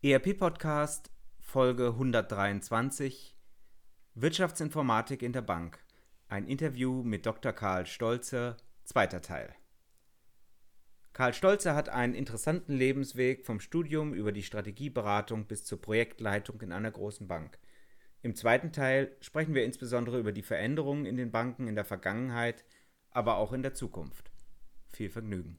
ERP Podcast Folge 123 Wirtschaftsinformatik in der Bank. Ein Interview mit Dr. Karl Stolze, zweiter Teil. Karl Stolze hat einen interessanten Lebensweg vom Studium über die Strategieberatung bis zur Projektleitung in einer großen Bank. Im zweiten Teil sprechen wir insbesondere über die Veränderungen in den Banken in der Vergangenheit, aber auch in der Zukunft. Viel Vergnügen.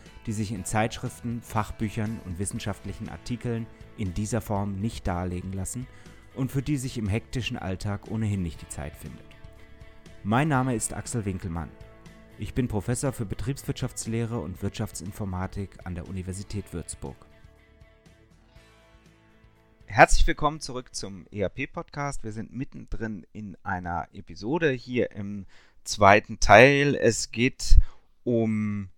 die sich in Zeitschriften, Fachbüchern und wissenschaftlichen Artikeln in dieser Form nicht darlegen lassen und für die sich im hektischen Alltag ohnehin nicht die Zeit findet. Mein Name ist Axel Winkelmann. Ich bin Professor für Betriebswirtschaftslehre und Wirtschaftsinformatik an der Universität Würzburg. Herzlich willkommen zurück zum ERP-Podcast. Wir sind mittendrin in einer Episode hier im zweiten Teil. Es geht um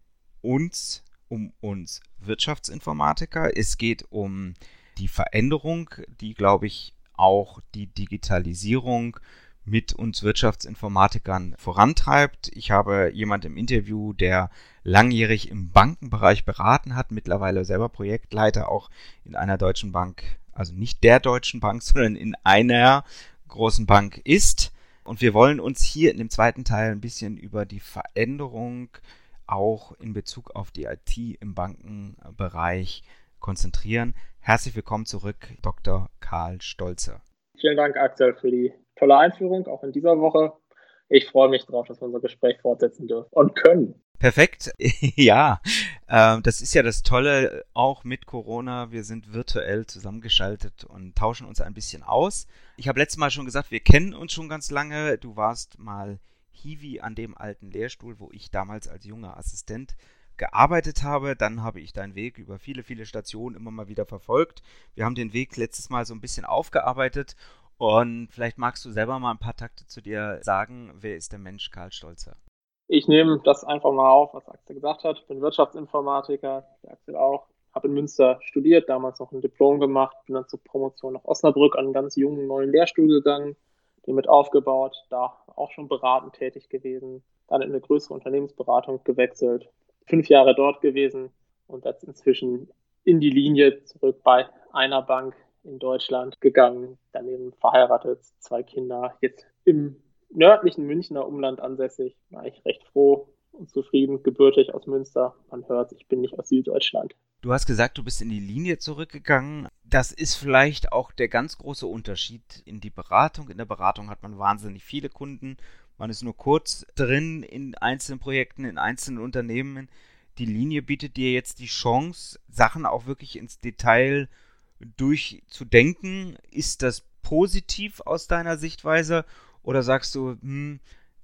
uns um uns Wirtschaftsinformatiker. Es geht um die Veränderung, die, glaube ich, auch die Digitalisierung mit uns Wirtschaftsinformatikern vorantreibt. Ich habe jemand im Interview, der langjährig im Bankenbereich beraten hat, mittlerweile selber Projektleiter auch in einer deutschen Bank, also nicht der deutschen Bank, sondern in einer großen Bank ist. Und wir wollen uns hier in dem zweiten Teil ein bisschen über die Veränderung auch in Bezug auf die IT im Bankenbereich konzentrieren. Herzlich willkommen zurück, Dr. Karl Stolze. Vielen Dank, Axel, für die tolle Einführung, auch in dieser Woche. Ich freue mich darauf, dass wir unser Gespräch fortsetzen dürfen und können. Perfekt. ja, äh, das ist ja das Tolle, auch mit Corona. Wir sind virtuell zusammengeschaltet und tauschen uns ein bisschen aus. Ich habe letztes Mal schon gesagt, wir kennen uns schon ganz lange. Du warst mal Hiwi an dem alten Lehrstuhl, wo ich damals als junger Assistent gearbeitet habe. Dann habe ich deinen Weg über viele, viele Stationen immer mal wieder verfolgt. Wir haben den Weg letztes Mal so ein bisschen aufgearbeitet und vielleicht magst du selber mal ein paar Takte zu dir sagen. Wer ist der Mensch Karl Stolzer? Ich nehme das einfach mal auf, was Axel gesagt hat. Ich bin Wirtschaftsinformatiker, Axel auch. Habe in Münster studiert, damals noch ein Diplom gemacht, bin dann zur Promotion nach Osnabrück an einen ganz jungen neuen Lehrstuhl gegangen, den mit aufgebaut, da auch schon beratend tätig gewesen, dann in eine größere Unternehmensberatung gewechselt, fünf Jahre dort gewesen und jetzt inzwischen in die Linie zurück bei einer Bank in Deutschland gegangen, daneben verheiratet, zwei Kinder, jetzt im nördlichen Münchner Umland ansässig, war ich recht froh und zufrieden, gebürtig aus Münster. Man hört, ich bin nicht aus Süddeutschland. Du hast gesagt, du bist in die Linie zurückgegangen. Das ist vielleicht auch der ganz große Unterschied in die Beratung. In der Beratung hat man wahnsinnig viele Kunden. Man ist nur kurz drin in einzelnen Projekten, in einzelnen Unternehmen. Die Linie bietet dir jetzt die Chance, Sachen auch wirklich ins Detail durchzudenken. Ist das positiv aus deiner Sichtweise? Oder sagst du, hm,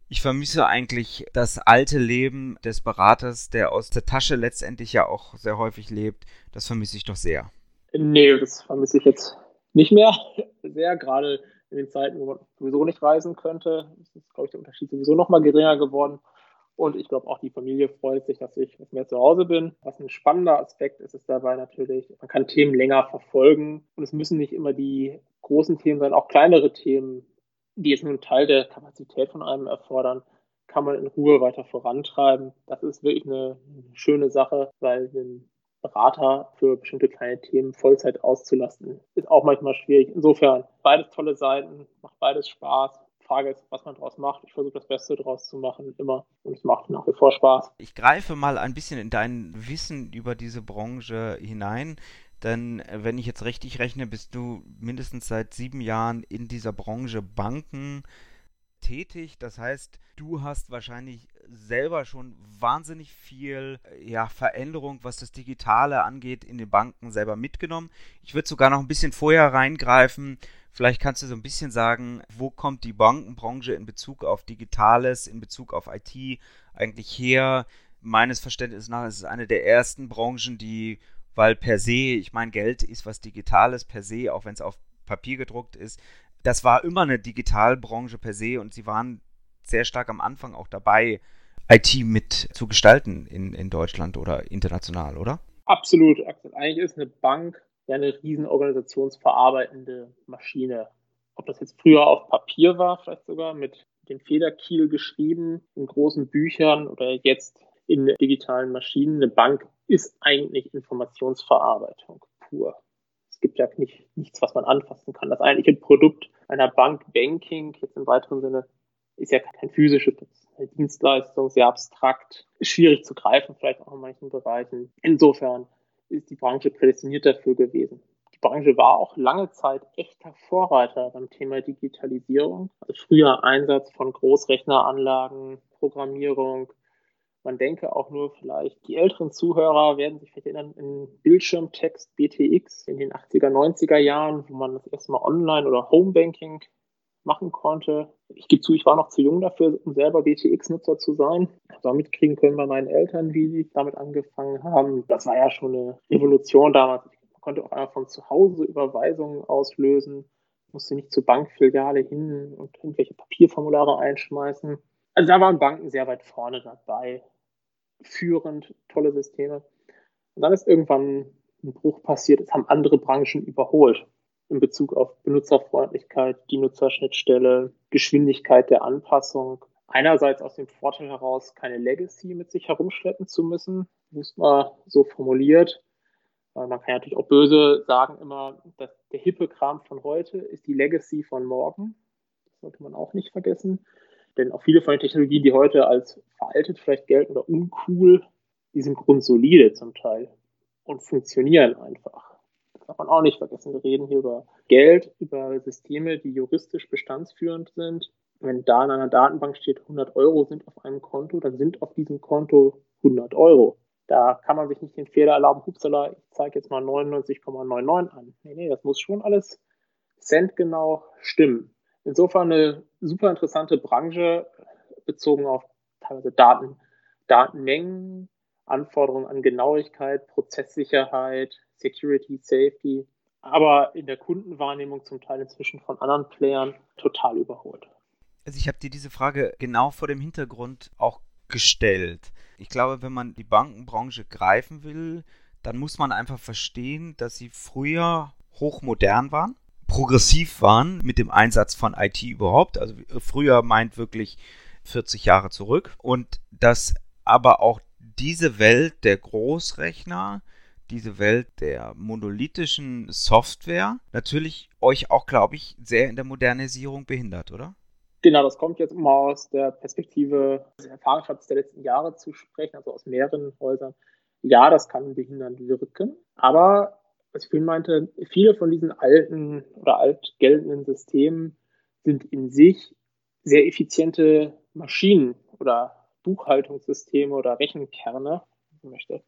ich vermisse eigentlich das alte Leben des Beraters, der aus der Tasche letztendlich ja auch sehr häufig lebt. Das vermisse ich doch sehr. Nee, das vermisse ich jetzt nicht mehr sehr, gerade in den Zeiten, wo man sowieso nicht reisen könnte. ist, glaube ich, der Unterschied sowieso noch mal geringer geworden. Und ich glaube auch die Familie freut sich, dass ich mehr zu Hause bin. Was ein spannender Aspekt ist, ist dabei natürlich, man kann Themen länger verfolgen und es müssen nicht immer die großen Themen sein, auch kleinere Themen die jetzt nur einen Teil der Kapazität von einem erfordern, kann man in Ruhe weiter vorantreiben. Das ist wirklich eine, schöne Sache, weil ein Berater für bestimmte kleine Themen Vollzeit auszulasten, ist auch manchmal schwierig. Insofern, beides tolle Seiten, macht beides Spaß. Frage ist, was man daraus macht. Ich versuche das Beste daraus zu machen, immer. Und es macht nach wie vor Spaß. Ich greife mal ein bisschen in dein Wissen über diese Branche hinein. Denn äh, wenn ich jetzt richtig rechne, bist du mindestens seit sieben Jahren in dieser Branche Banken tätig. Das heißt, du hast wahrscheinlich selber schon wahnsinnig viel äh, ja, Veränderung, was das Digitale angeht, in den Banken selber mitgenommen. Ich würde sogar noch ein bisschen vorher reingreifen. Vielleicht kannst du so ein bisschen sagen, wo kommt die Bankenbranche in Bezug auf Digitales, in Bezug auf IT eigentlich her? Meines Verständnisses nach ist es eine der ersten Branchen, die weil per se, ich meine, Geld ist was Digitales per se, auch wenn es auf Papier gedruckt ist. Das war immer eine Digitalbranche per se und sie waren sehr stark am Anfang auch dabei, IT mit zu gestalten in, in Deutschland oder international, oder? Absolut. Eigentlich ist eine Bank ja eine riesen organisationsverarbeitende Maschine. Ob das jetzt früher auf Papier war, vielleicht sogar mit dem Federkiel geschrieben, in großen Büchern oder jetzt in digitalen Maschinen. Eine Bank ist eigentlich Informationsverarbeitung pur. Es gibt ja nicht, nichts, was man anfassen kann. Das eigentliche Produkt einer Bank, Banking, jetzt im weiteren Sinne, ist ja kein physisches Dienstleistung, sehr abstrakt, schwierig zu greifen, vielleicht auch in manchen Bereichen. Insofern ist die Branche prädestiniert dafür gewesen. Die Branche war auch lange Zeit echter Vorreiter beim Thema Digitalisierung. Also früher Einsatz von Großrechneranlagen, Programmierung. Man denke auch nur vielleicht, die älteren Zuhörer werden sich vielleicht erinnern, in Bildschirmtext BTX in den 80er, 90er Jahren, wo man das erstmal online oder Homebanking machen konnte. Ich gebe zu, ich war noch zu jung dafür, um selber BTX-Nutzer zu sein. Also mitkriegen können bei meinen Eltern, wie sie damit angefangen haben. Das war ja schon eine Revolution damals. Man konnte auch einfach von zu Hause Überweisungen auslösen, musste nicht zur Bankfiliale hin und irgendwelche Papierformulare einschmeißen. Also da waren Banken sehr weit vorne dabei. Führend, tolle Systeme. Und dann ist irgendwann ein Bruch passiert, es haben andere Branchen überholt in Bezug auf Benutzerfreundlichkeit, die Nutzerschnittstelle, Geschwindigkeit der Anpassung. Einerseits aus dem Vorteil heraus, keine Legacy mit sich herumschleppen zu müssen, muss man so formuliert. Man kann natürlich auch böse sagen immer, dass der hippe Kram von heute ist die Legacy von morgen. Das sollte man auch nicht vergessen. Denn auch viele von den Technologien, die heute als veraltet vielleicht gelten oder uncool, die sind grundsolide zum Teil und funktionieren einfach darf man auch nicht vergessen. Wir reden hier über Geld, über Systeme, die juristisch bestandsführend sind. Wenn da in einer Datenbank steht, 100 Euro sind auf einem Konto, dann sind auf diesem Konto 100 Euro. Da kann man sich nicht den Fehler erlauben, hupsala, ich zeige jetzt mal 99,99 an. Nee, nee, das muss schon alles centgenau stimmen. Insofern eine super interessante Branche bezogen auf teilweise Daten, Datenmengen, Anforderungen an Genauigkeit, Prozesssicherheit, Security, Safety, aber in der Kundenwahrnehmung zum Teil inzwischen von anderen Playern total überholt. Also ich habe dir diese Frage genau vor dem Hintergrund auch gestellt. Ich glaube, wenn man die Bankenbranche greifen will, dann muss man einfach verstehen, dass sie früher hochmodern waren, progressiv waren mit dem Einsatz von IT überhaupt. Also früher meint wirklich 40 Jahre zurück und dass aber auch diese Welt der Großrechner diese Welt der monolithischen Software natürlich euch auch, glaube ich, sehr in der Modernisierung behindert, oder? Genau, das kommt jetzt mal aus der Perspektive des Erfahrungsschatz der letzten Jahre zu sprechen, also aus mehreren Häusern. Ja, das kann behindernd wirken, aber was ich vorhin meinte, viele von diesen alten oder alt geltenden Systemen sind in sich sehr effiziente Maschinen oder Buchhaltungssysteme oder Rechenkerne, wenn man möchte.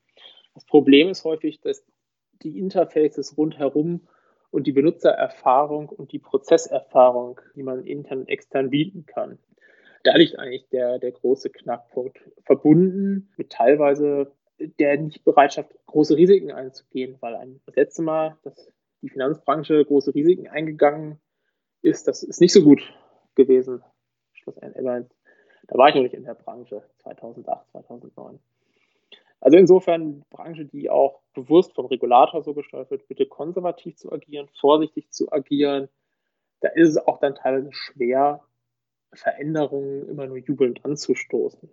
Das Problem ist häufig, dass die Interfaces rundherum und die Benutzererfahrung und die Prozesserfahrung, die man intern und extern bieten kann. Da liegt eigentlich der, der große Knackpunkt, verbunden mit teilweise der Nichtbereitschaft, große Risiken einzugehen, weil das letzte Mal, dass die Finanzbranche große Risiken eingegangen ist, das ist nicht so gut gewesen. Schlussendlich. Da war ich noch nicht in der Branche, 2008, 2009. Also insofern Branche, die auch bewusst vom Regulator so gesteuert wird, bitte konservativ zu agieren, vorsichtig zu agieren. Da ist es auch dann teilweise schwer, Veränderungen immer nur jubelnd anzustoßen.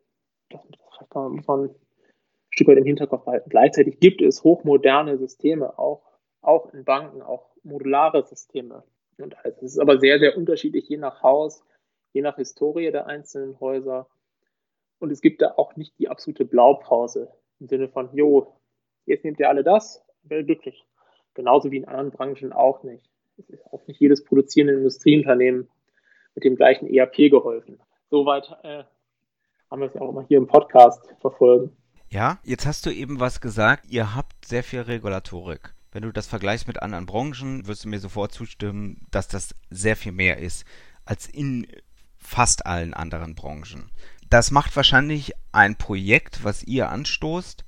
Das, das muss man Stück weit im Hinterkopf halten. Gleichzeitig gibt es hochmoderne Systeme, auch, auch in Banken, auch modulare Systeme. Und es ist aber sehr, sehr unterschiedlich, je nach Haus, je nach Historie der einzelnen Häuser. Und es gibt da auch nicht die absolute Blaupause. Im Sinne von, jo, jetzt nehmt ihr alle das, werdet glücklich. Genauso wie in anderen Branchen auch nicht. Es ist auch nicht jedes produzierende Industrieunternehmen mit dem gleichen ERP geholfen. Soweit äh, haben wir es ja auch immer hier im Podcast verfolgen. Ja, jetzt hast du eben was gesagt, ihr habt sehr viel Regulatorik. Wenn du das vergleichst mit anderen Branchen, wirst du mir sofort zustimmen, dass das sehr viel mehr ist als in fast allen anderen Branchen das macht wahrscheinlich ein Projekt, was ihr anstoßt,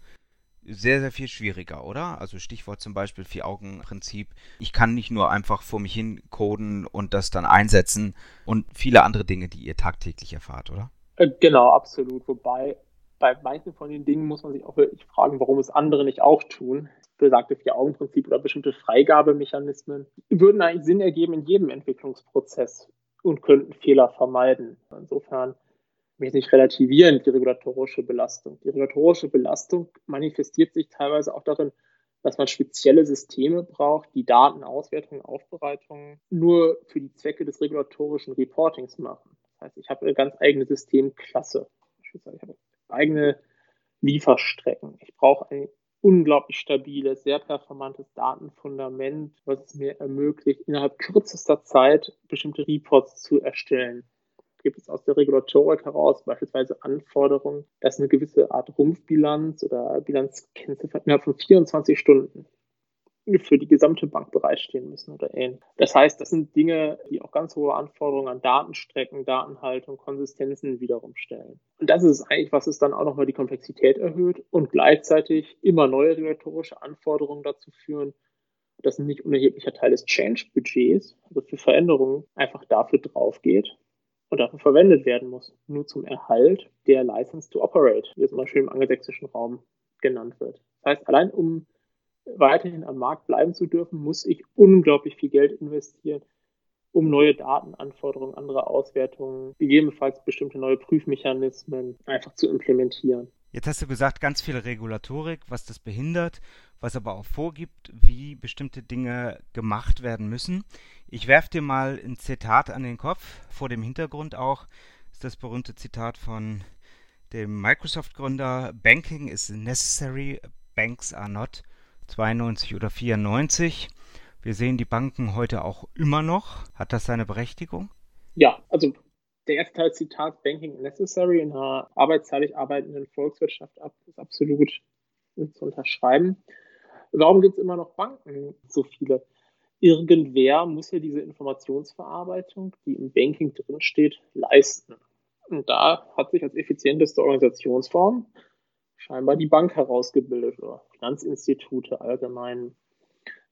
sehr, sehr viel schwieriger, oder? Also Stichwort zum Beispiel Vier-Augen-Prinzip. Ich kann nicht nur einfach vor mich hin coden und das dann einsetzen und viele andere Dinge, die ihr tagtäglich erfahrt, oder? Äh, genau, absolut. Wobei bei manchen von den Dingen muss man sich auch wirklich fragen, warum es andere nicht auch tun. Besagte Vier-Augen-Prinzip oder bestimmte Freigabemechanismen würden eigentlich Sinn ergeben in jedem Entwicklungsprozess und könnten Fehler vermeiden. Insofern möchte ich relativieren, die regulatorische Belastung. Die regulatorische Belastung manifestiert sich teilweise auch darin, dass man spezielle Systeme braucht, die Datenauswertung, Aufbereitung nur für die Zwecke des regulatorischen Reportings machen. Das heißt, ich habe eine ganz eigene Systemklasse. Ich habe eigene Lieferstrecken. Ich brauche ein unglaublich stabiles, sehr performantes Datenfundament, was es mir ermöglicht, innerhalb kürzester Zeit bestimmte Reports zu erstellen gibt es aus der Regulatorik heraus beispielsweise Anforderungen, dass eine gewisse Art Rumpfbilanz oder Bilanzkennziffer innerhalb von 24 Stunden für die gesamte Bank bereitstehen müssen oder ähnlich. Das heißt, das sind Dinge, die auch ganz hohe Anforderungen an Datenstrecken, Datenhaltung, Konsistenzen wiederum stellen. Und das ist eigentlich, was es dann auch nochmal die Komplexität erhöht und gleichzeitig immer neue regulatorische Anforderungen dazu führen, dass ein nicht unerheblicher Teil des Change-Budgets, also für Veränderungen, einfach dafür draufgeht und dafür verwendet werden muss. Nur zum Erhalt der License to Operate, wie es immer schön im angelsächsischen Raum genannt wird. Das heißt, allein um weiterhin am Markt bleiben zu dürfen, muss ich unglaublich viel Geld investieren, um neue Datenanforderungen, andere Auswertungen, gegebenenfalls bestimmte neue Prüfmechanismen einfach zu implementieren. Jetzt hast du gesagt, ganz viel Regulatorik, was das behindert, was aber auch vorgibt, wie bestimmte Dinge gemacht werden müssen. Ich werfe dir mal ein Zitat an den Kopf, vor dem Hintergrund auch, ist das berühmte Zitat von dem Microsoft-Gründer, Banking is necessary, banks are not, 92 oder 94. Wir sehen die Banken heute auch immer noch. Hat das seine Berechtigung? Ja, also der erste Teil Zitat Banking necessary in einer arbeitsteilig arbeitenden Volkswirtschaft ab, ist absolut zu unterschreiben. Warum gibt es immer noch Banken so viele? Irgendwer muss ja diese Informationsverarbeitung, die im Banking drinsteht, leisten. Und da hat sich als effizienteste Organisationsform scheinbar die Bank herausgebildet oder Finanzinstitute allgemein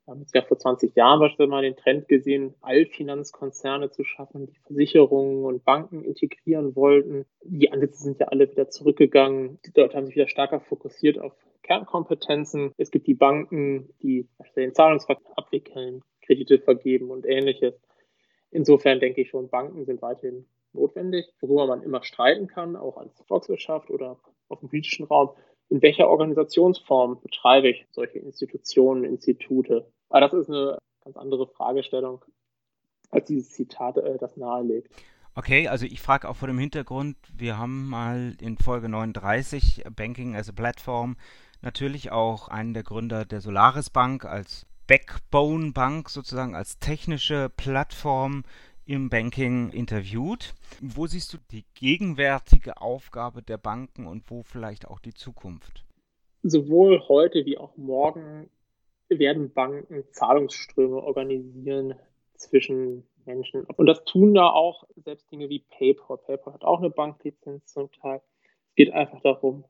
wir haben ja vor 20 Jahren beispielsweise mal den Trend gesehen, Allfinanzkonzerne zu schaffen, die Versicherungen und Banken integrieren wollten. Die Ansätze sind ja alle wieder zurückgegangen. Die Leute haben sich wieder stärker fokussiert auf Kernkompetenzen. Es gibt die Banken, die den Zahlungsverkehr abwickeln, Kredite vergeben und ähnliches. Insofern denke ich schon, Banken sind weiterhin notwendig, worüber man immer streiten kann, auch als Volkswirtschaft oder auf dem politischen Raum. In welcher Organisationsform betreibe ich solche Institutionen, Institute? Aber das ist eine ganz andere Fragestellung, als dieses Zitat äh, das nahelegt. Okay, also ich frage auch vor dem Hintergrund, wir haben mal in Folge 39 Banking as a Platform natürlich auch einen der Gründer der Solaris Bank als Backbone Bank sozusagen als technische Plattform im Banking interviewt. Wo siehst du die gegenwärtige Aufgabe der Banken und wo vielleicht auch die Zukunft? Sowohl heute wie auch morgen werden Banken Zahlungsströme organisieren zwischen Menschen. Und das tun da auch selbst Dinge wie PayPal. PayPal hat auch eine Banklizenz zum Teil. Es geht einfach darum,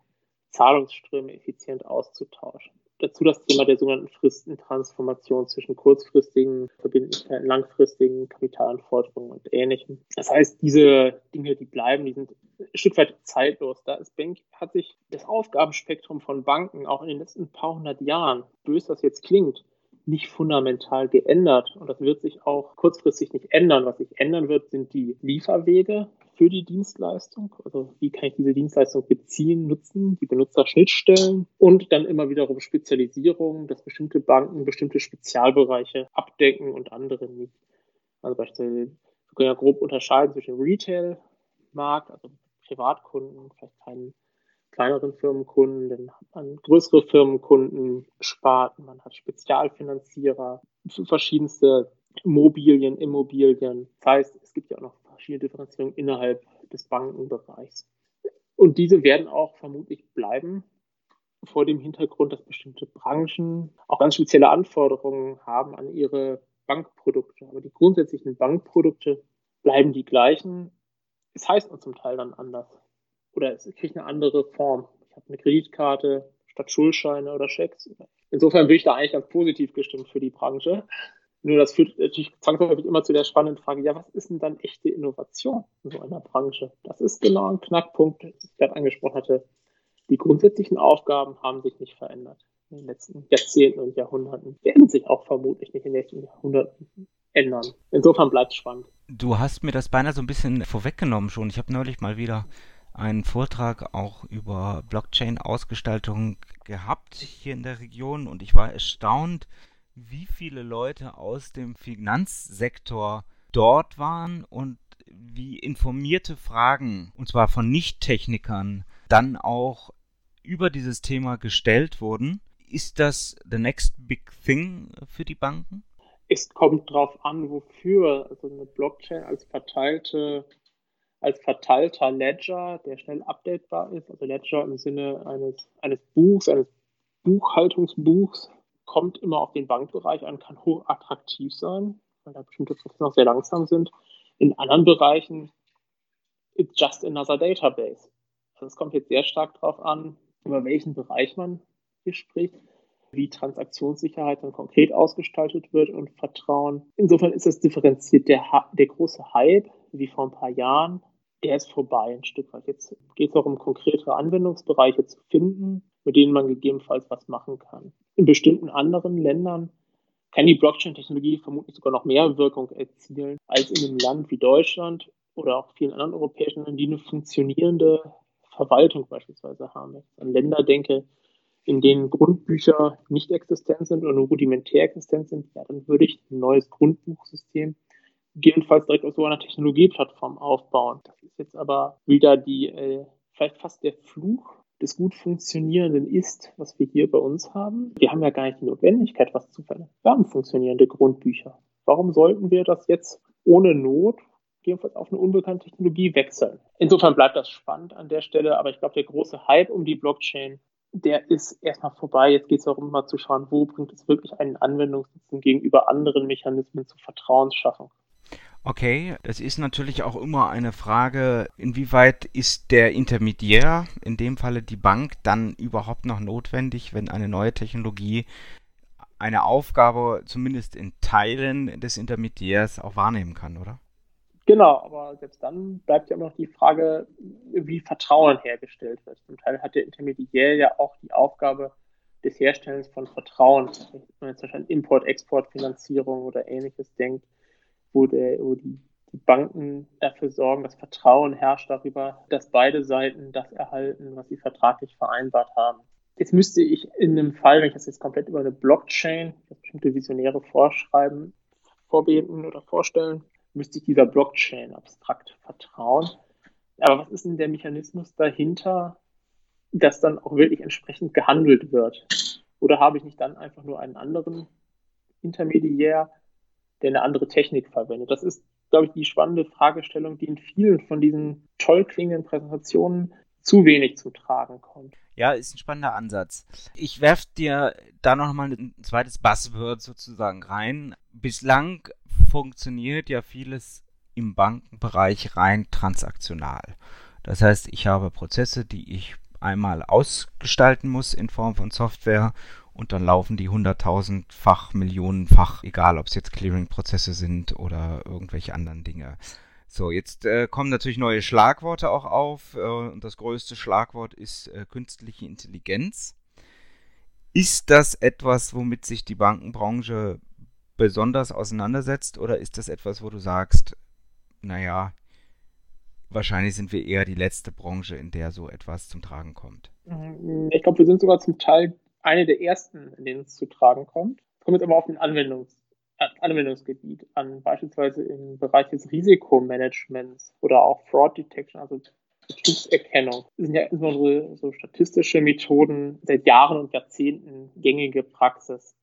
Zahlungsströme effizient auszutauschen. Dazu das Thema der sogenannten Fristentransformation zwischen kurzfristigen Verbindlichkeiten, langfristigen Kapitalanforderungen und Ähnlichem. Das heißt, diese Dinge, die bleiben, die sind ein Stück weit zeitlos. Da ist Bank, hat sich das Aufgabenspektrum von Banken auch in den letzten paar hundert Jahren, bös das jetzt klingt, nicht fundamental geändert. Und das wird sich auch kurzfristig nicht ändern. Was sich ändern wird, sind die Lieferwege für die Dienstleistung. Also wie kann ich diese Dienstleistung beziehen, nutzen, die Benutzerschnittstellen und dann immer wiederum Spezialisierung, dass bestimmte Banken bestimmte Spezialbereiche abdecken und andere nicht. Also beispielsweise, wir können ja grob unterscheiden zwischen Retail-Markt, also Privatkunden, vielleicht keinen kleineren Firmenkunden, dann hat man größere Firmenkunden, Sparten, man hat Spezialfinanzierer, verschiedenste Mobilien, Immobilien. Das heißt, es gibt ja auch noch verschiedene Differenzierungen innerhalb des Bankenbereichs. Und diese werden auch vermutlich bleiben vor dem Hintergrund, dass bestimmte Branchen auch ganz spezielle Anforderungen haben an ihre Bankprodukte. Aber die grundsätzlichen Bankprodukte bleiben die gleichen. Es heißt nur zum Teil dann anders oder es kriegt eine andere Form. Ich habe eine Kreditkarte, statt Schuldscheine oder Schecks. Insofern bin ich da eigentlich ganz positiv gestimmt für die Branche. Nur das führt natürlich zwangsläufig immer zu der spannenden Frage, ja, was ist denn dann echte Innovation in so einer Branche? Das ist genau ein Knackpunkt, den ich gerade angesprochen hatte. Die grundsätzlichen Aufgaben haben sich nicht verändert in den letzten Jahrzehnten und Jahrhunderten, werden sich auch vermutlich nicht in den nächsten Jahrhunderten ändern. Insofern bleibt es spannend. Du hast mir das beinahe so ein bisschen vorweggenommen schon. Ich habe neulich mal wieder einen Vortrag auch über Blockchain-Ausgestaltung gehabt hier in der Region und ich war erstaunt, wie viele Leute aus dem Finanzsektor dort waren und wie informierte Fragen, und zwar von Nicht-Technikern, dann auch über dieses Thema gestellt wurden. Ist das the next big thing für die Banken? Es kommt darauf an, wofür. Also eine Blockchain als verteilte als verteilter Ledger, der schnell updatebar ist, also Ledger im Sinne eines, eines Buchs, eines Buchhaltungsbuchs, kommt immer auf den Bankbereich an, kann hoch attraktiv sein, weil da bestimmte Prozesse noch sehr langsam sind. In anderen Bereichen, it's just another database. Also es kommt jetzt sehr stark darauf an, über welchen Bereich man hier spricht, wie Transaktionssicherheit dann konkret ausgestaltet wird und Vertrauen. Insofern ist es differenziert. Der, der große Hype, wie vor ein paar Jahren, der ist vorbei ein Stück weit. Jetzt geht es auch um konkretere Anwendungsbereiche zu finden, mit denen man gegebenenfalls was machen kann. In bestimmten anderen Ländern kann die Blockchain-Technologie vermutlich sogar noch mehr Wirkung erzielen als in einem Land wie Deutschland oder auch vielen anderen europäischen Ländern, die eine funktionierende Verwaltung beispielsweise haben. Wenn ich an Länder denke, in denen Grundbücher nicht existent sind oder nur rudimentär existent sind, ja, dann würde ich ein neues Grundbuchsystem gegebenenfalls direkt auf so einer Technologieplattform aufbauen. Das ist jetzt aber wieder die, äh, vielleicht fast der Fluch des gut funktionierenden ist, was wir hier bei uns haben. Wir haben ja gar nicht die Notwendigkeit, was zu verändern. Wir haben funktionierende Grundbücher. Warum sollten wir das jetzt ohne Not jedenfalls auf eine unbekannte Technologie wechseln? Insofern bleibt das spannend an der Stelle, aber ich glaube, der große Hype um die Blockchain, der ist erstmal vorbei. Jetzt geht es darum, mal zu schauen, wo bringt es wirklich einen Anwendungsnutzen gegenüber anderen Mechanismen zur Vertrauensschaffung. Okay, das ist natürlich auch immer eine Frage, inwieweit ist der Intermediär, in dem Falle die Bank, dann überhaupt noch notwendig, wenn eine neue Technologie eine Aufgabe zumindest in Teilen des Intermediärs auch wahrnehmen kann, oder? Genau, aber selbst dann bleibt ja immer noch die Frage, wie Vertrauen hergestellt wird. Zum Teil hat der Intermediär ja auch die Aufgabe des Herstellens von Vertrauen. Wenn man jetzt zum an Import-Export-Finanzierung oder ähnliches denkt, wo, der, wo die, die Banken dafür sorgen, dass Vertrauen herrscht darüber, dass beide Seiten das erhalten, was sie vertraglich vereinbart haben. Jetzt müsste ich in einem Fall, wenn ich das jetzt komplett über eine Blockchain, bestimmte Visionäre vorschreiben, vorbeten oder vorstellen, müsste ich dieser Blockchain abstrakt vertrauen. Aber was ist denn der Mechanismus dahinter, dass dann auch wirklich entsprechend gehandelt wird? Oder habe ich nicht dann einfach nur einen anderen Intermediär, der eine andere Technik verwendet? Das ist, glaube ich, die spannende Fragestellung, die in vielen von diesen toll klingenden Präsentationen zu wenig zum Tragen kommt. Ja, ist ein spannender Ansatz. Ich werfe dir da noch mal ein zweites Buzzword sozusagen rein. Bislang funktioniert ja vieles im Bankenbereich rein transaktional. Das heißt, ich habe Prozesse, die ich einmal ausgestalten muss in Form von Software und dann laufen die hunderttausendfach, millionenfach, egal ob es jetzt Clearing-Prozesse sind oder irgendwelche anderen Dinge. So, jetzt äh, kommen natürlich neue Schlagworte auch auf äh, und das größte Schlagwort ist äh, künstliche Intelligenz. Ist das etwas, womit sich die Bankenbranche besonders auseinandersetzt oder ist das etwas, wo du sagst, naja, wahrscheinlich sind wir eher die letzte Branche, in der so etwas zum Tragen kommt? Ich glaube, wir sind sogar zum Teil eine der ersten, in denen es zu tragen kommt. Es kommt jetzt aber auf den Anwendungs Anwendungsgebiet an, beispielsweise im Bereich des Risikomanagements oder auch Fraud Detection, also Betrugserkennung. Das sind ja insbesondere so statistische Methoden seit Jahren und Jahrzehnten gängige Praxis.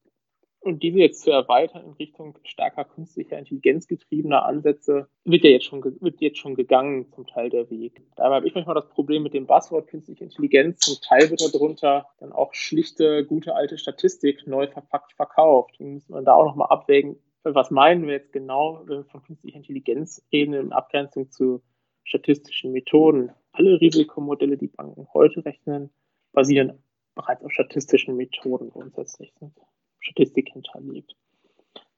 Und diese jetzt zu erweitern in Richtung stärker künstlicher Intelligenz getriebener Ansätze wird ja jetzt schon, wird jetzt schon gegangen, zum Teil der Weg. Dabei habe ich manchmal das Problem mit dem Buzzword künstliche Intelligenz. Zum Teil wird darunter dann auch schlichte, gute alte Statistik neu verpackt verkauft. Dann muss man da auch nochmal abwägen, was meinen wir jetzt genau, wenn wir von künstlicher Intelligenz reden in Abgrenzung zu statistischen Methoden. Alle Risikomodelle, die Banken heute rechnen, basieren bereits auf statistischen Methoden grundsätzlich. Statistik hinterlegt.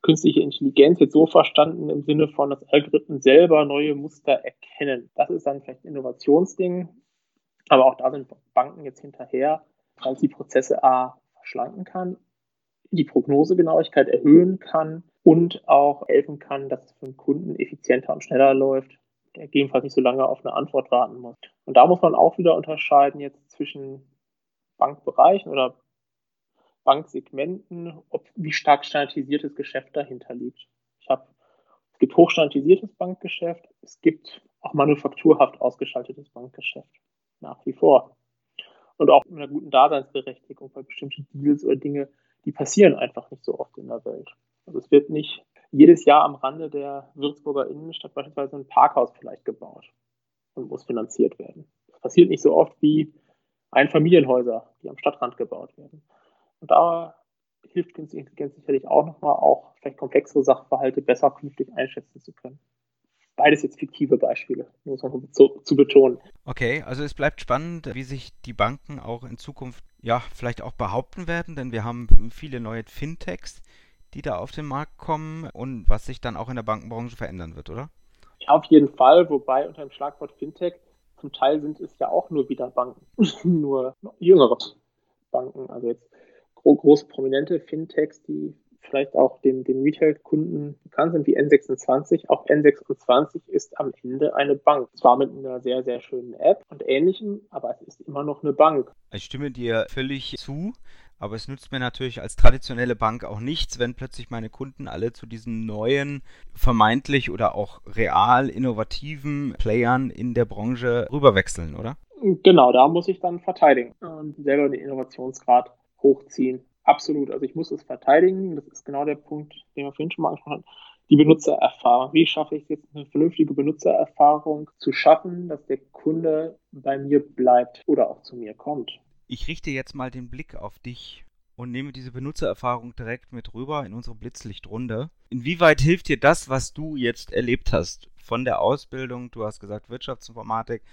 Künstliche Intelligenz jetzt so verstanden im Sinne von, dass Algorithmen selber neue Muster erkennen. Das ist dann vielleicht ein Innovationsding, aber auch da sind Banken jetzt hinterher, weil sie Prozesse A verschlanken kann, die Prognosegenauigkeit erhöhen kann und auch helfen kann, dass es für den Kunden effizienter und schneller läuft, der gegebenenfalls nicht so lange auf eine Antwort warten muss. Und da muss man auch wieder unterscheiden jetzt zwischen Bankbereichen oder Banksegmenten, ob, wie stark standardisiertes Geschäft dahinter liegt. Ich habe, es gibt hochstandardisiertes Bankgeschäft, es gibt auch manufakturhaft ausgeschaltetes Bankgeschäft. Nach wie vor. Und auch mit einer guten Daseinsberechtigung bei bestimmten Deals oder Dinge, die passieren einfach nicht so oft in der Welt. Also es wird nicht jedes Jahr am Rande der Würzburger Innenstadt beispielsweise ein Parkhaus vielleicht gebaut und muss finanziert werden. Das passiert nicht so oft wie Einfamilienhäuser, die am Stadtrand gebaut werden. Und da hilft Künstliche Intelligenz sicherlich auch nochmal, auch vielleicht komplexere Sachverhalte besser künftig einschätzen zu können. Beides jetzt fiktive Beispiele, muss man zu, zu betonen. Okay, also es bleibt spannend, wie sich die Banken auch in Zukunft ja vielleicht auch behaupten werden, denn wir haben viele neue Fintechs, die da auf den Markt kommen und was sich dann auch in der Bankenbranche verändern wird, oder? Ja, auf jeden Fall, wobei unter dem Schlagwort Fintech zum Teil sind es ja auch nur wieder Banken, nur jüngere Banken, also jetzt große prominente Fintechs, die vielleicht auch den, den Retail-Kunden bekannt sind, wie N26. Auch N26 ist am Ende eine Bank. Zwar mit einer sehr, sehr schönen App und ähnlichem, aber es ist immer noch eine Bank. Ich stimme dir völlig zu. Aber es nützt mir natürlich als traditionelle Bank auch nichts, wenn plötzlich meine Kunden alle zu diesen neuen, vermeintlich oder auch real innovativen Playern in der Branche rüberwechseln, oder? Genau, da muss ich dann verteidigen und selber den Innovationsgrad hochziehen. Absolut. Also ich muss es verteidigen. Das ist genau der Punkt, den wir vorhin schon mal angesprochen haben. Die Benutzererfahrung. Wie schaffe ich es jetzt, eine vernünftige Benutzererfahrung zu schaffen, dass der Kunde bei mir bleibt oder auch zu mir kommt? Ich richte jetzt mal den Blick auf dich und nehme diese Benutzererfahrung direkt mit rüber in unsere Blitzlichtrunde. Inwieweit hilft dir das, was du jetzt erlebt hast? Von der Ausbildung, du hast gesagt Wirtschaftsinformatik,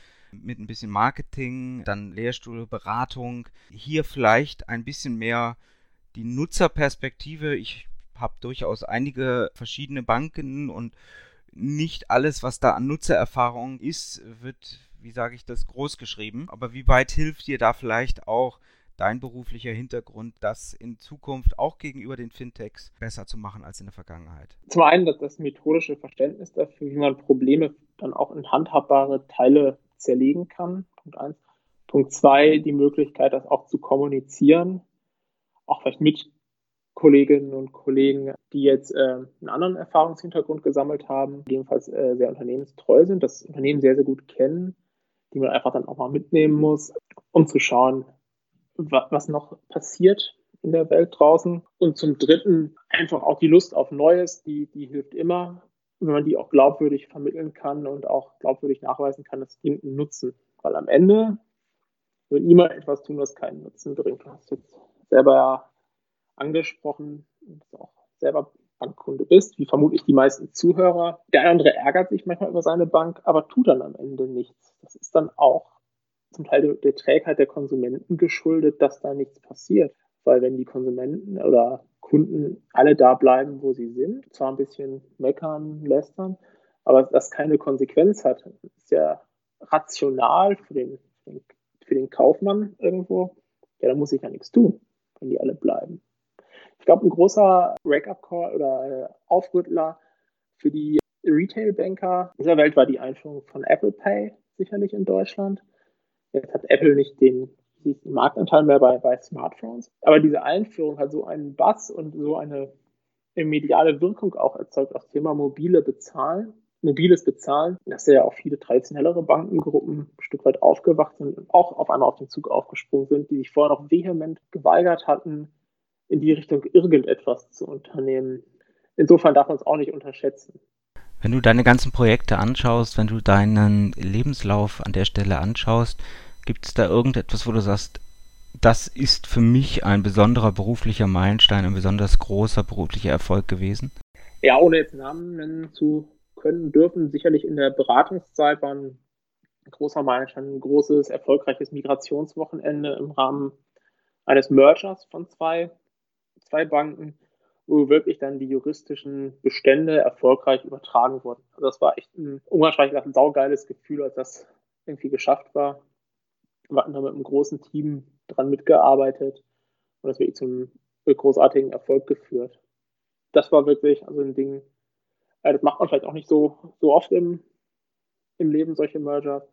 mit ein bisschen Marketing, dann Lehrstuhl, Beratung. Hier vielleicht ein bisschen mehr die Nutzerperspektive. Ich habe durchaus einige verschiedene Banken und nicht alles, was da an Nutzererfahrung ist, wird wie sage ich das, groß geschrieben. Aber wie weit hilft dir da vielleicht auch dein beruflicher Hintergrund, das in Zukunft auch gegenüber den Fintechs besser zu machen als in der Vergangenheit? Zum einen das, das methodische Verständnis dafür, wie man Probleme dann auch in handhabbare Teile zerlegen kann. Punkt eins. Punkt zwei, die Möglichkeit, das auch zu kommunizieren, auch vielleicht mit Kolleginnen und Kollegen, die jetzt äh, einen anderen Erfahrungshintergrund gesammelt haben, jedenfalls äh, sehr unternehmenstreu sind, das Unternehmen sehr, sehr gut kennen die man einfach dann auch mal mitnehmen muss, um zu schauen, was noch passiert in der Welt draußen. Und zum Dritten einfach auch die Lust auf Neues, die, die hilft immer, wenn man die auch glaubwürdig vermitteln kann und auch glaubwürdig nachweisen kann, das bringt einen Nutzen. Weil am Ende wird niemand etwas tun, was keinen Nutzen bringt. Du hast jetzt selber ja angesprochen, und auch selber Bankkunde bist, wie vermutlich die meisten Zuhörer. Der andere ärgert sich manchmal über seine Bank, aber tut dann am Ende nichts. Das ist dann auch zum Teil der Trägheit der Konsumenten geschuldet, dass da nichts passiert. Weil wenn die Konsumenten oder Kunden alle da bleiben, wo sie sind, zwar ein bisschen meckern, lästern, aber das keine Konsequenz hat, ist ja rational für den, für den Kaufmann irgendwo, ja, da muss ich ja nichts tun, wenn die alle bleiben. Ich glaube, ein großer Wake-up-Call oder äh, Aufrüttler für die Retail-Banker dieser Welt war die Einführung von Apple Pay sicherlich in Deutschland. Jetzt hat Apple nicht den, den Marktanteil mehr bei, bei Smartphones. Aber diese Einführung hat so einen Bass und so eine mediale Wirkung auch erzeugt auf das Thema mobile Bezahlen, mobiles Bezahlen, dass ja auch viele traditionellere Bankengruppen ein Stück weit aufgewacht sind und auch auf einmal auf den Zug aufgesprungen sind, die sich vorher noch vehement geweigert hatten, in die Richtung irgendetwas zu unternehmen. Insofern darf man es auch nicht unterschätzen. Wenn du deine ganzen Projekte anschaust, wenn du deinen Lebenslauf an der Stelle anschaust, gibt es da irgendetwas, wo du sagst, das ist für mich ein besonderer beruflicher Meilenstein, ein besonders großer beruflicher Erfolg gewesen? Ja, ohne jetzt Namen nennen zu können, dürfen sicherlich in der Beratungszeit war ein großer Meilenstein, ein großes, erfolgreiches Migrationswochenende im Rahmen eines Mergers von zwei, zwei Banken, wo wirklich dann die juristischen Bestände erfolgreich übertragen wurden. Also das war echt ein umgangssprachlich ein saugeiles Gefühl, als das irgendwie geschafft war. Wir hatten da mit einem großen Team dran mitgearbeitet und das wirklich zum großartigen Erfolg geführt. Das war wirklich also ein Ding, äh, das macht man vielleicht auch nicht so, so oft im, im Leben, solche Mergers.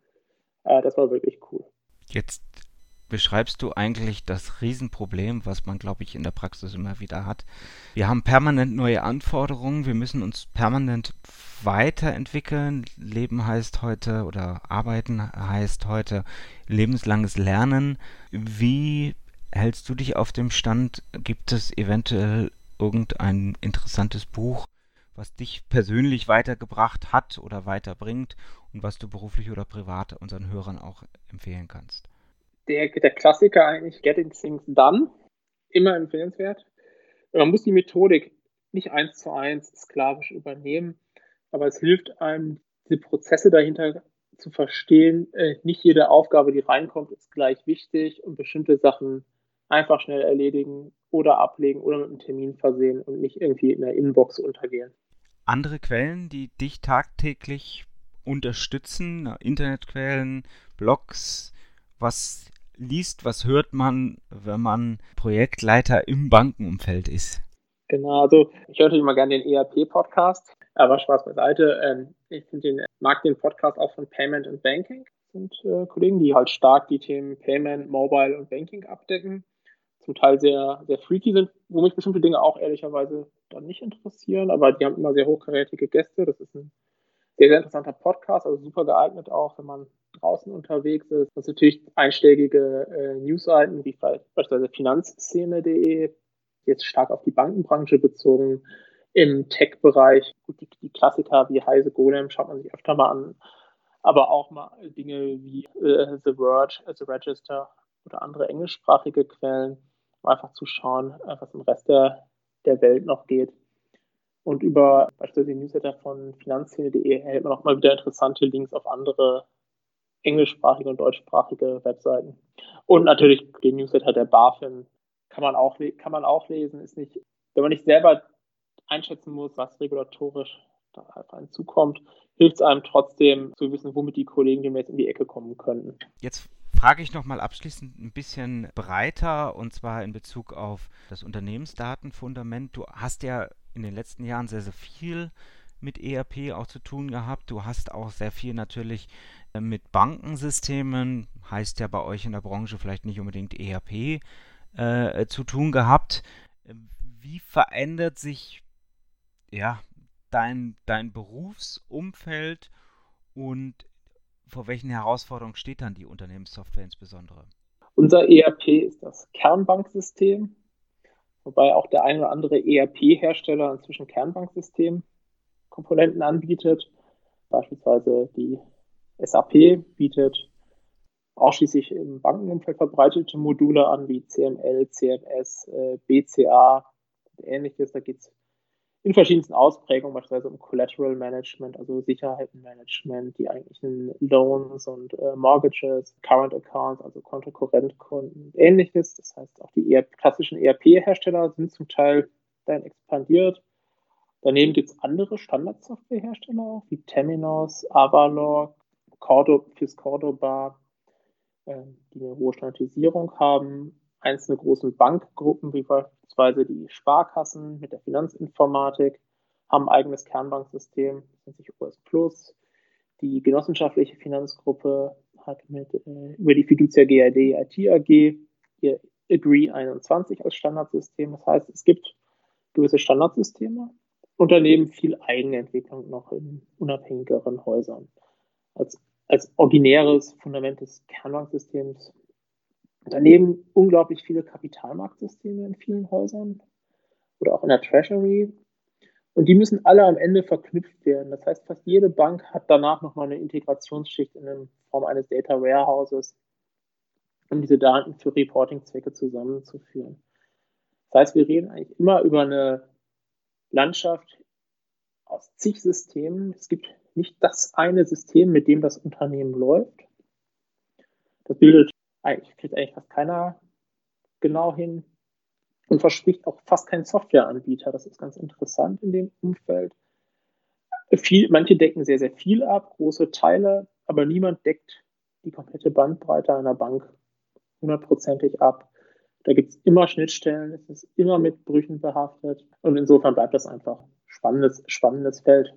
Äh, das war wirklich cool. Jetzt beschreibst du eigentlich das Riesenproblem, was man, glaube ich, in der Praxis immer wieder hat. Wir haben permanent neue Anforderungen, wir müssen uns permanent weiterentwickeln. Leben heißt heute oder arbeiten heißt heute lebenslanges Lernen. Wie hältst du dich auf dem Stand? Gibt es eventuell irgendein interessantes Buch, was dich persönlich weitergebracht hat oder weiterbringt und was du beruflich oder privat unseren Hörern auch empfehlen kannst? Der, der Klassiker eigentlich, Getting Things Done, immer empfehlenswert. Man muss die Methodik nicht eins zu eins sklavisch übernehmen, aber es hilft einem, diese Prozesse dahinter zu verstehen. Äh, nicht jede Aufgabe, die reinkommt, ist gleich wichtig und bestimmte Sachen einfach schnell erledigen oder ablegen oder mit einem Termin versehen und nicht irgendwie in der Inbox untergehen. Andere Quellen, die dich tagtäglich unterstützen, Internetquellen, Blogs, was liest, was hört man, wenn man Projektleiter im Bankenumfeld ist? Genau, also ich höre immer gerne den ERP-Podcast, aber Spaß beiseite. Ähm, ich den, mag den Podcast auch von Payment and Banking. Sind äh, Kollegen, die halt stark die Themen Payment, Mobile und Banking abdecken zum Teil sehr, sehr freaky sind, wo mich bestimmte Dinge auch ehrlicherweise dann nicht interessieren, aber die haben immer sehr hochkarätige Gäste. Das ist ein sehr, sehr interessanter Podcast, also super geeignet auch, wenn man draußen unterwegs ist. Das sind natürlich einschlägige äh, Newsseiten, wie beispielsweise Finanzszene.de, jetzt stark auf die Bankenbranche bezogen. Im Tech-Bereich, die, die Klassiker wie Heise Golem schaut man sich öfter mal an, aber auch mal Dinge wie äh, The Verge, äh, The Register oder andere englischsprachige Quellen um einfach zu schauen, äh, was im Rest der, der Welt noch geht. Und über beispielsweise den Newsletter von finanzszene.de erhält man auch mal wieder interessante Links auf andere englischsprachige und deutschsprachige Webseiten. Und natürlich den Newsletter der BaFin kann man auch, kann man auch lesen. Ist nicht, wenn man nicht selber einschätzen muss, was regulatorisch da auf einen zukommt, hilft es einem trotzdem zu wissen, womit die Kollegen demnächst in die Ecke kommen könnten. Jetzt frage ich nochmal abschließend ein bisschen breiter und zwar in Bezug auf das Unternehmensdatenfundament. Du hast ja in den letzten Jahren sehr, sehr viel mit ERP auch zu tun gehabt. Du hast auch sehr viel natürlich äh, mit Bankensystemen, heißt ja bei euch in der Branche vielleicht nicht unbedingt ERP, äh, zu tun gehabt. Wie verändert sich ja, dein, dein Berufsumfeld und vor welchen Herausforderungen steht dann die Unternehmenssoftware insbesondere? Unser ERP ist das Kernbanksystem, wobei auch der ein oder andere ERP-Hersteller inzwischen Kernbanksystem-Komponenten anbietet. Beispielsweise die SAP bietet ausschließlich im Bankenumfeld verbreitete Module an, wie CML, CMS, äh, BCA und ähnliches. Da geht es in verschiedensten Ausprägungen, beispielsweise um Collateral Management, also Sicherheitenmanagement, die eigentlichen Loans und äh, Mortgages, Current Accounts, also Kontokorrentkunden und ähnliches. Das heißt, auch die eher klassischen ERP-Hersteller sind zum Teil dann expandiert. Daneben gibt es andere Standardsoftwarehersteller wie Temenos, Avalok, Cordo, FIS Cordoba, äh, die eine hohe Standardisierung haben einzelne großen Bankgruppen, wie beispielsweise die Sparkassen mit der Finanzinformatik, haben ein eigenes Kernbanksystem, nennt sich OS Plus. Die genossenschaftliche Finanzgruppe hat mit, äh, über die Fiducia GAD IT AG ihr Agree 21 als Standardsystem. Das heißt, es gibt gewisse Standardsysteme und daneben viel Eigenentwicklung noch in unabhängigeren Häusern. Als, als originäres Fundament des Kernbanksystems Daneben unglaublich viele Kapitalmarktsysteme in vielen Häusern oder auch in der Treasury. Und die müssen alle am Ende verknüpft werden. Das heißt, fast jede Bank hat danach nochmal eine Integrationsschicht in Form eines Data Warehouses, um diese Daten für Reporting-Zwecke zusammenzuführen. Das heißt, wir reden eigentlich immer über eine Landschaft aus zig Systemen. Es gibt nicht das eine System, mit dem das Unternehmen läuft. Das bildet eigentlich, kriegt eigentlich fast keiner genau hin und verspricht auch fast keinen Softwareanbieter. Das ist ganz interessant in dem Umfeld. Viel, manche decken sehr, sehr viel ab, große Teile, aber niemand deckt die komplette Bandbreite einer Bank hundertprozentig ab. Da gibt es immer Schnittstellen, es ist immer mit Brüchen behaftet und insofern bleibt das einfach spannendes, spannendes Feld.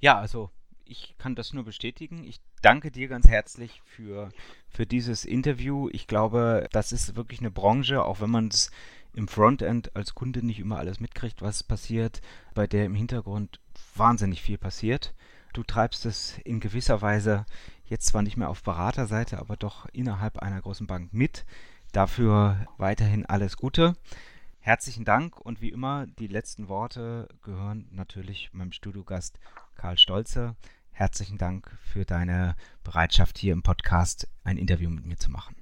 Ja, also ich kann das nur bestätigen. Ich danke dir ganz herzlich für, für dieses Interview. Ich glaube, das ist wirklich eine Branche, auch wenn man es im Frontend als Kunde nicht immer alles mitkriegt, was passiert, bei der im Hintergrund wahnsinnig viel passiert. Du treibst es in gewisser Weise jetzt zwar nicht mehr auf Beraterseite, aber doch innerhalb einer großen Bank mit. Dafür weiterhin alles Gute. Herzlichen Dank und wie immer, die letzten Worte gehören natürlich meinem Studiogast Karl Stolze. Herzlichen Dank für deine Bereitschaft, hier im Podcast ein Interview mit mir zu machen.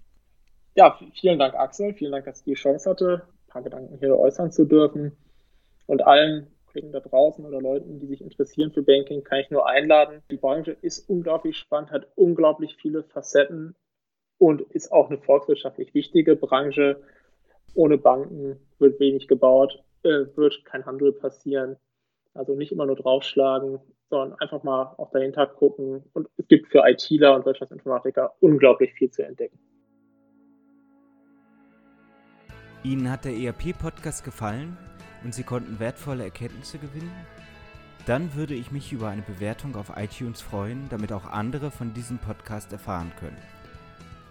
Ja, vielen Dank, Axel. Vielen Dank, dass ich die Chance hatte, ein paar Gedanken hier äußern zu dürfen. Und allen Kollegen da draußen oder Leuten, die sich interessieren für Banking, kann ich nur einladen. Die Branche ist unglaublich spannend, hat unglaublich viele Facetten und ist auch eine volkswirtschaftlich wichtige Branche. Ohne Banken wird wenig gebaut, äh, wird kein Handel passieren. Also nicht immer nur draufschlagen, sondern einfach mal auch dahinter gucken. Und es gibt für ITler und Wirtschaftsinformatiker unglaublich viel zu entdecken. Ihnen hat der ERP-Podcast gefallen und Sie konnten wertvolle Erkenntnisse gewinnen? Dann würde ich mich über eine Bewertung auf iTunes freuen, damit auch andere von diesem Podcast erfahren können.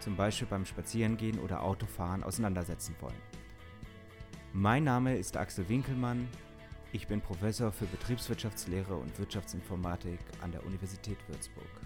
zum Beispiel beim Spazierengehen oder Autofahren, auseinandersetzen wollen. Mein Name ist Axel Winkelmann. Ich bin Professor für Betriebswirtschaftslehre und Wirtschaftsinformatik an der Universität Würzburg.